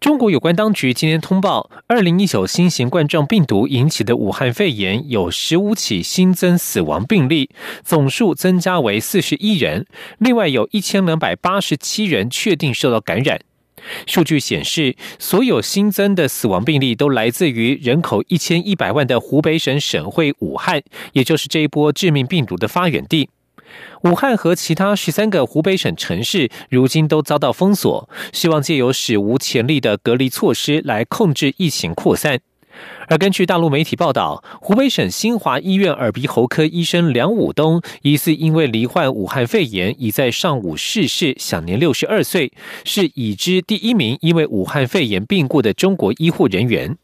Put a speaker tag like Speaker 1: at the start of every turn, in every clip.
Speaker 1: 中国有关当局今天通报，二零一九新型冠状病毒引起的武汉肺炎有十五起新增死亡病例，总数增加为四十一人。另外有一千两百八十七人确定受到感染。数据显示，所有新增的死亡病例都来自于人口一千一百万的湖北省省会武汉，也就是这一波致命病毒的发源地。武汉和其他十三个湖北省城市如今都遭到封锁，希望借由史无前例的隔离措施来控制疫情扩散。而根据大陆媒体报道，湖北省新华医院耳鼻喉科医生梁武东疑似因为罹患武汉肺炎，已在上午逝世，享年六十二岁，是已知第一名因为武汉肺炎病故的中国医护人员。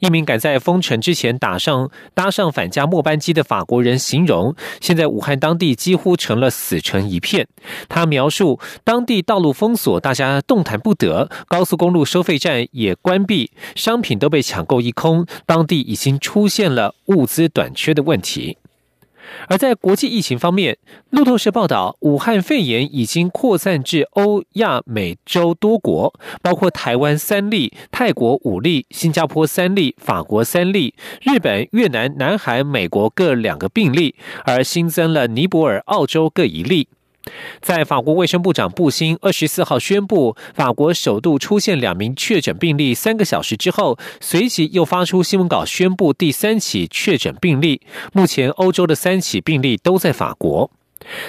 Speaker 1: 一名赶在封城之前打上搭上返家末班机的法国人形容，现在武汉当地几乎成了死城一片。他描述当地道路封锁，大家动弹不得，高速公路收费站也关闭，商品都被抢购一空，当地已经出现了物资短缺的问题。而在国际疫情方面，路透社报道，武汉肺炎已经扩散至欧亚美洲多国，包括台湾三例、泰国五例、新加坡三例、法国三例、日本、越南、南韩、美国各两个病例，而新增了尼泊尔、澳洲各一例。在法国卫生部长布辛二十四号宣布法国首度出现两名确诊病例三个小时之后，随即又发出新闻稿宣布第三起确诊病例。目前欧洲的三起病例都在法国。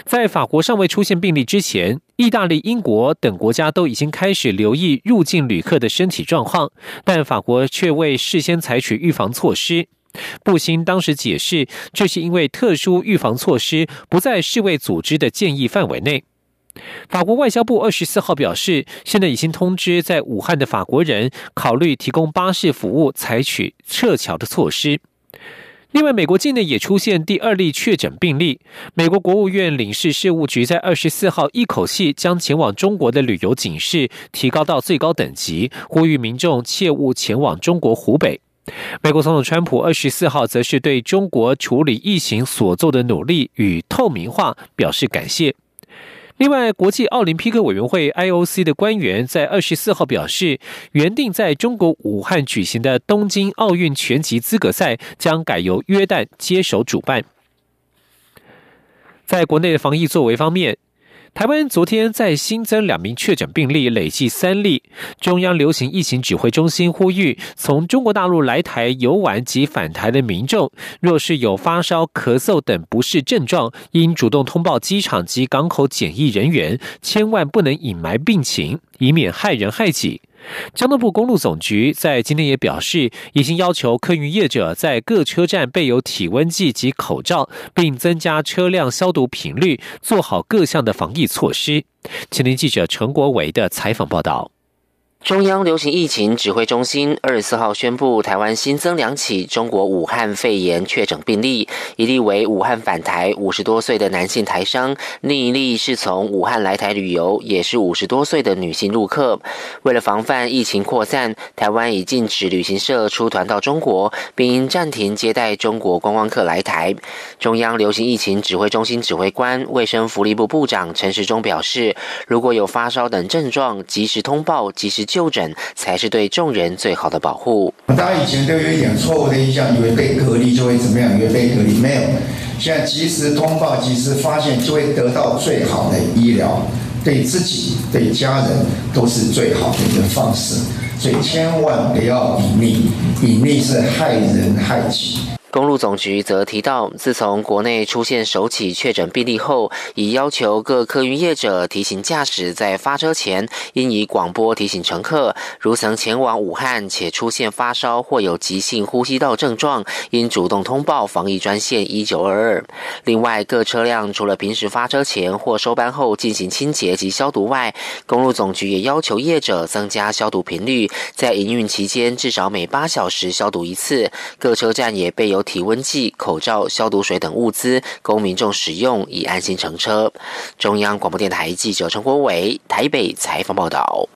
Speaker 1: 在法国尚未出现病例之前，意大利、英国等国家都已经开始留意入境旅客的身体状况，但法国却未事先采取预防措施。布辛当时解释，这是因为特殊预防措施不在世卫组织的建议范围内。法国外交部二十四号表示，现在已经通知在武汉的法国人，考虑提供巴士服务，采取撤侨的措施。另外，美国境内也出现第二例确诊病例。美国国务院领事事务局在二十四号一口气将前往中国的旅游警示提高到最高等级，呼吁民众切勿前往中国湖北。美国总统川普二十四号则是对中国处理疫情所做的努力与透明化表示感谢。另外，国际奥林匹克委员会 （IOC） 的官员在二十四号表示，原定在中国武汉举行的东京奥运拳击资格赛将改由约旦接手主办。在国内的防疫作为方面。台湾昨天再新增两名确诊病例，累计三例。中央流行疫情指挥中心呼吁，从中国大陆来台游玩及返台的民众，若是有发烧、咳嗽等不适症状，应主动通报机场及港口检疫人员，千万不能隐瞒病情，以免害人害己。交通部公路总局在今天也表示，已经要求客运业者在各车站备有体温计及口罩，并增加车辆消毒频率，做好各项的防疫措施。前天记者陈国维的采访报道。
Speaker 2: 中央流行疫情指挥中心二十四号宣布，台湾新增两起中国武汉肺炎确诊病例，一例为武汉返台五十多岁的男性台商，另一例是从武汉来台旅游，也是五十多岁的女性陆客。为了防范疫情扩散，台湾已禁止旅行社出团到中国，并暂停接待中国观光客来台。中央流行疫情指挥中心指挥官、卫生福利部部长陈时中表示，如果有发烧等症状，及时通报，及时。就诊才是对众人最好的保护。
Speaker 3: 大家以前都有一点错误的印象，以为被隔离就会怎么样，以为被隔离没有。现在及时通报、及时发现，就会得到最好的医疗，对自己、对家人都是最好的一个方式。所以千万不要隐匿，隐匿是害人害己。
Speaker 2: 公路总局则提到，自从国内出现首起确诊病例后，已要求各客运业者提醒驾驶在发车前，应以广播提醒乘客，如曾前往武汉且出现发烧或有急性呼吸道症状，应主动通报防疫专线一九二二。另外，各车辆除了平时发车前或收班后进行清洁及消毒外，公路总局也要求业者增加消毒频率，在营运期间至少每八小时消毒一次。各车站也备有。体温计、口罩、消毒水等物资，供民众使用，以安心乘车。中央广播电台记者陈国伟台北采访报道。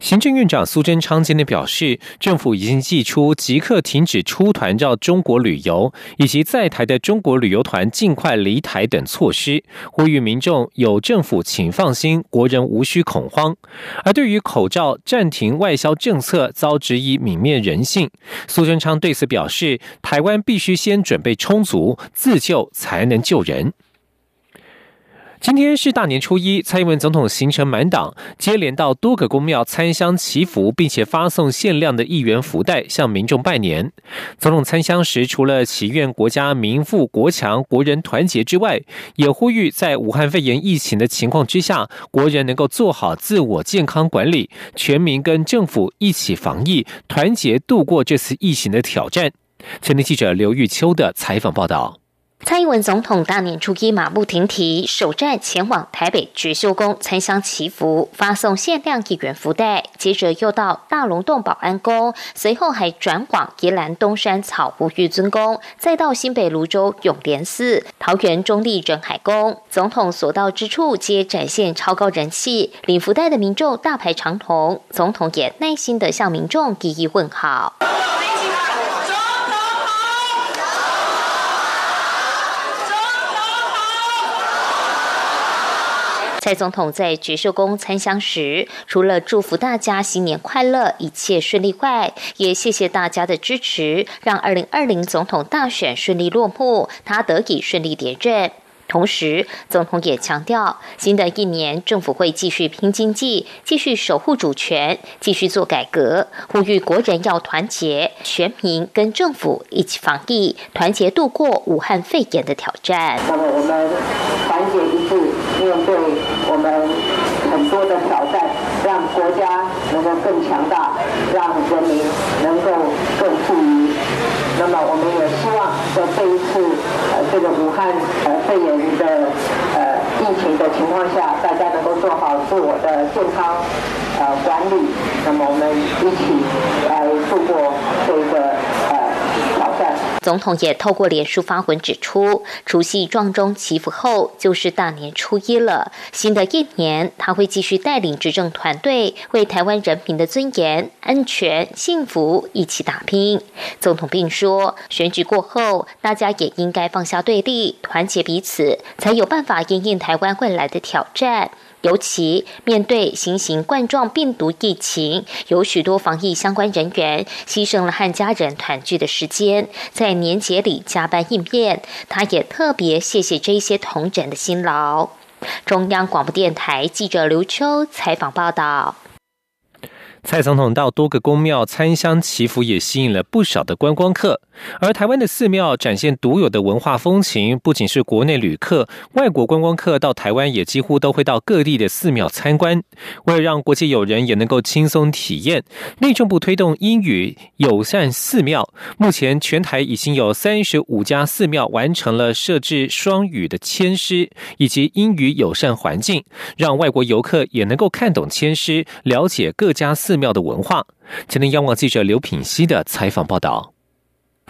Speaker 1: 行政院长苏贞昌今天表示，政府已经寄出即刻停止出团到中国旅游，以及在台的中国旅游团尽快离台等措施，呼吁民众有政府请放心，国人无需恐慌。而对于口罩暂停外销政策遭质疑泯灭人性，苏贞昌对此表示，台湾必须先准备充足，自救才能救人。今天是大年初一，蔡英文总统行程满档，接连到多个公庙参香祈福，并且发送限量的一元福袋向民众拜年。总统参香时，除了祈愿国家民富国强、国人团结之外，也呼吁在武汉肺炎疫情的情况之下，国人能够做好自我健康管理，全民跟政府一起防疫，团结度过这次疫情的挑战。前天记者刘玉秋的采访报道。
Speaker 4: 蔡英文总统大年初一马不停蹄，首站前往台北觉修宫参香祈福，发送限量一元福袋。接着又到大龙洞保安宫，随后还转往宜兰东山草湖玉尊宫，再到新北泸州永莲寺、桃园中立仁海宫。总统所到之处皆展现超高人气，领福袋的民众大排长龙，总统也耐心的向民众一一问好。蔡总统在觉秀宫参香时，除了祝福大家新年快乐、一切顺利外，也谢谢大家的支持，让二零二零总统大选顺利落幕，他得以顺利连任。同时，总统也强调，新的一年政府会继续拼经济，继续守护主权，继续做改革，呼吁国人要团结，全民跟政府一起防疫，团结度过武汉肺炎的挑战
Speaker 5: 团结一致，面对我们很多的挑战，让国家能够更强大，让人民能够更富裕。那么，我们也希望在这一次呃这个武汉呃肺炎的呃疫情的情况下，大家能够做好自我的健康呃管理。那么，我们一起来度过这个呃挑战。
Speaker 4: 总统也透过脸书发文指出，除夕撞钟祈福后就是大年初一了。新的一年，他会继续带领执政团队为台湾人民的尊严、安全、幸福一起打拼。总统并说，选举过后，大家也应该放下对立，团结彼此，才有办法应应台湾未来的挑战。尤其面对新型冠状病毒疫情，有许多防疫相关人员牺牲了和家人团聚的时间，在年节里加班应变。他也特别谢谢这些同仁的辛劳。中央广播电台记者刘秋采访报道。
Speaker 1: 蔡总统到多个宫庙参香祈福，也吸引了不少的观光客。而台湾的寺庙展现独有的文化风情，不仅是国内旅客，外国观光客到台湾也几乎都会到各地的寺庙参观。为了让国际友人也能够轻松体验，内政部推动英语友善寺庙。目前全台已经有三十五家寺庙完成了设置双语的签诗以及英语友善环境，让外国游客也能够看懂签诗，了解各家寺寺庙的文化。前天央广记者刘品熙的采访报道。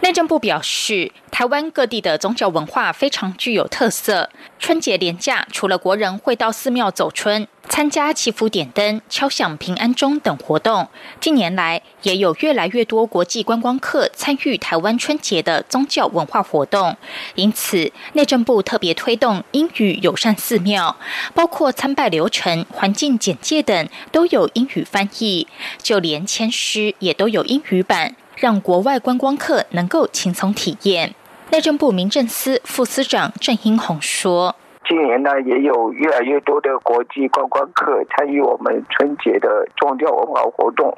Speaker 6: 内政部表示，台湾各地的宗教文化非常具有特色。春节连假，除了国人会到寺庙走春、参加祈福点灯、敲响平安钟等活动，近年来也有越来越多国际观光客参与台湾春节的宗教文化活动。因此，内政部特别推动英语友善寺庙，包括参拜流程、环境简介等都有英语翻译，就连签诗也都有英语版。让国外观光客能够轻松体验。内政部民政司副司长郑英宏说：“
Speaker 7: 今年呢，也有越来越多的国际观光客参与我们春节的宗教文化活动，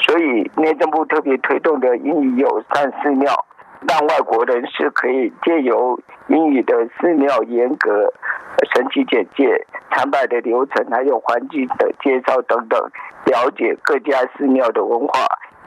Speaker 7: 所以内政部特别推动的英语友善寺庙，让外国人士可以借由英语的寺庙严格神奇简介、参拜的流程，还有环境的介绍等等，了解各家寺庙的文化。”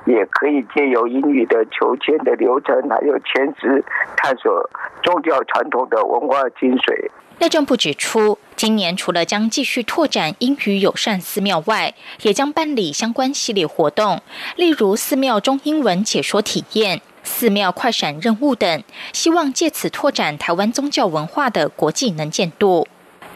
Speaker 7: 也可以借由英语的求签的流程，还有签诗，探索宗教传统的文化精髓。
Speaker 6: 内政部指出，今年除了将继续拓展英语友善寺庙外，也将办理相关系列活动，例如寺庙中英文解说体验。寺庙快闪任务等，希望借此拓展台湾宗教文化的国际能见度。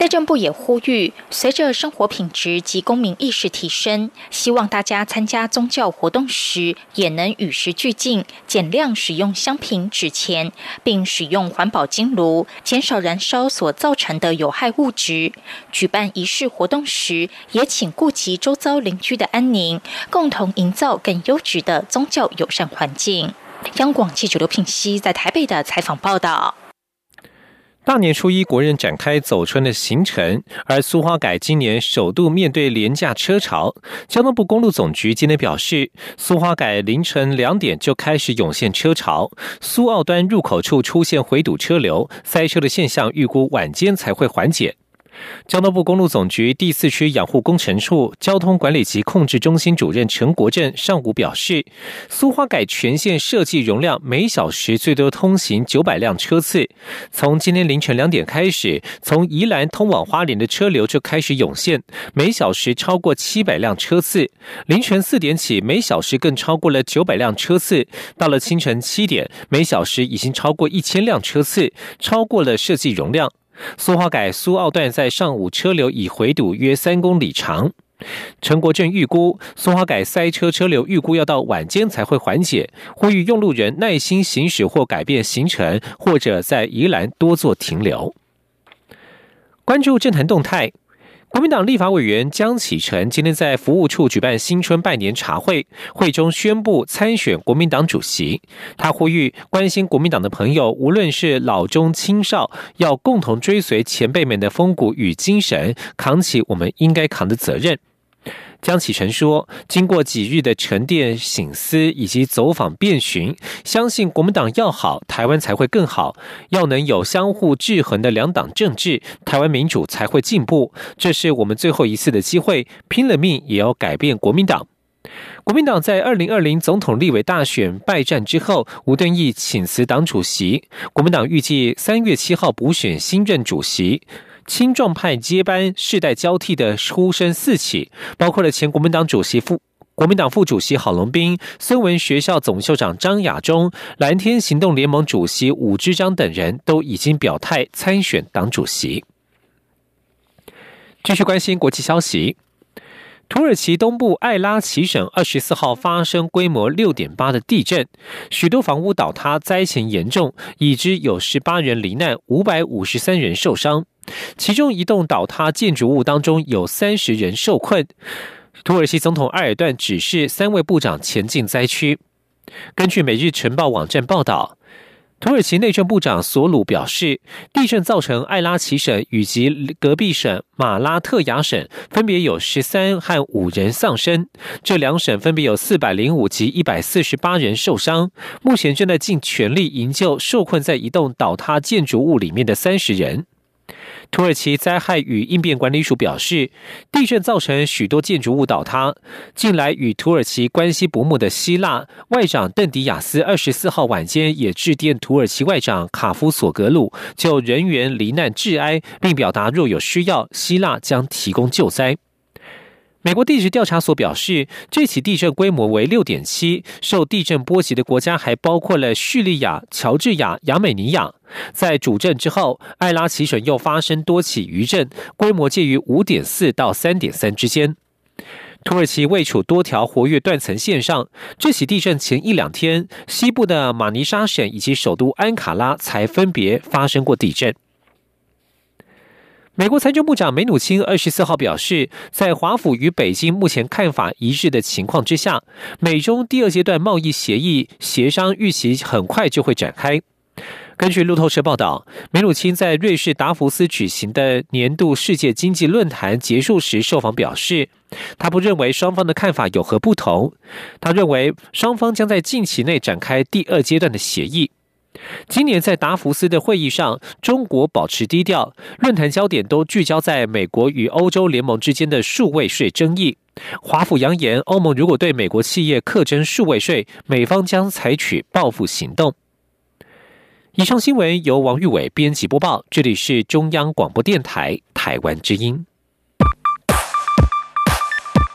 Speaker 6: 内政部也呼吁，随着生活品质及公民意识提升，希望大家参加宗教活动时也能与时俱进，减量使用香品、纸钱，并使用环保金炉，减少燃烧所造成的有害物质。举办仪式活动时，也请顾及周遭邻居的安宁，共同营造更优质的宗教友善环境。央广记者刘品熙在台北的采访报道。
Speaker 1: 大年初一，国人展开走春的行程，而苏花改今年首度面对廉价车潮。交通部公路总局今天表示，苏花改凌晨两点就开始涌现车潮，苏澳端入口处出现回堵车流，塞车的现象预估晚间才会缓解。交通部公路总局第四区养护工程处交通管理及控制中心主任陈国正上午表示，苏花改全线设计容量每小时最多通行九百辆车次。从今天凌晨两点开始，从宜兰通往花莲的车流就开始涌现，每小时超过七百辆车次。凌晨四点起，每小时更超过了九百辆车次。到了清晨七点，每小时已经超过一千辆车次，超过了设计容量。苏花改苏澳段在上午车流已回堵约三公里长，陈国正预估苏花改塞车车流预估要到晚间才会缓解，呼吁用路人耐心行驶或改变行程，或者在宜兰多做停留。关注政坛动态。国民党立法委员江启臣今天在服务处举办新春拜年茶会，会中宣布参选国民党主席。他呼吁关心国民党的朋友，无论是老中青少，要共同追随前辈们的风骨与精神，扛起我们应该扛的责任。江启臣说：“经过几日的沉淀、醒思以及走访遍寻，相信国民党要好，台湾才会更好。要能有相互制衡的两党政治，台湾民主才会进步。这是我们最后一次的机会，拼了命也要改变国民党。”国民党在二零二零总统立委大选败战之后，吴敦义请辞党主席。国民党预计三月七号补选新任主席。青壮派接班世代交替的呼声四起，包括了前国民党主席副国民党副主席郝龙斌、孙文学校总校长张亚中、蓝天行动联盟主席武之章等人都已经表态参选党主席。继续关心国际消息。土耳其东部艾拉奇省二十四号发生规模六点八的地震，许多房屋倒塌，灾情严重，已知有十八人罹难，五百五十三人受伤。其中一栋倒塌建筑物当中有三十人受困。土耳其总统埃尔段指示三位部长前进灾区。根据《每日晨报》网站报道。土耳其内政部长索鲁表示，地震造成艾拉奇省以及隔壁省马拉特雅省分别有十三和五人丧生，这两省分别有四百零五及一百四十八人受伤。目前正在尽全力营救受困在一栋倒塌建筑物里面的三十人。土耳其灾害与应变管理署表示，地震造成许多建筑物倒塌。近来与土耳其关系不睦的希腊外长邓迪亚斯二十四号晚间也致电土耳其外长卡夫索格鲁，就人员罹难致哀，并表达若有需要，希腊将提供救灾。美国地质调查所表示，这起地震规模为六点七，受地震波及的国家还包括了叙利亚、乔治亚、亚美尼亚。在主震之后，艾拉奇省又发生多起余震，规模介于五点四到三点三之间。土耳其位处多条活跃断层线上，这起地震前一两天，西部的马尼沙省以及首都安卡拉才分别发生过地震。美国财政部长梅努钦二十四号表示，在华府与北京目前看法一致的情况之下，美中第二阶段贸易协议协商预期很快就会展开。根据路透社报道，梅努钦在瑞士达福斯举行的年度世界经济论坛结束时受访表示，他不认为双方的看法有何不同。他认为双方将在近期内展开第二阶段的协议。今年在达福斯的会议上，中国保持低调，论坛焦点都聚焦在美国与欧洲联盟之间的数位税争议。华府扬言，欧盟如果对美国企业课征数位税，美方将采取报复行动。以上新闻由王玉伟编辑播报，这里是中央广播电台台湾之音。